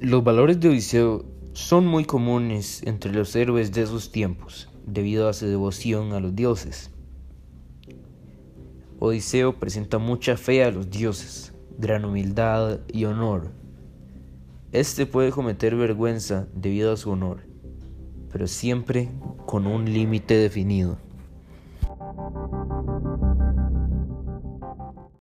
Los valores de Odiseo son muy comunes entre los héroes de esos tiempos, debido a su devoción a los dioses. Odiseo presenta mucha fe a los dioses, gran humildad y honor. Este puede cometer vergüenza debido a su honor, pero siempre con un límite definido.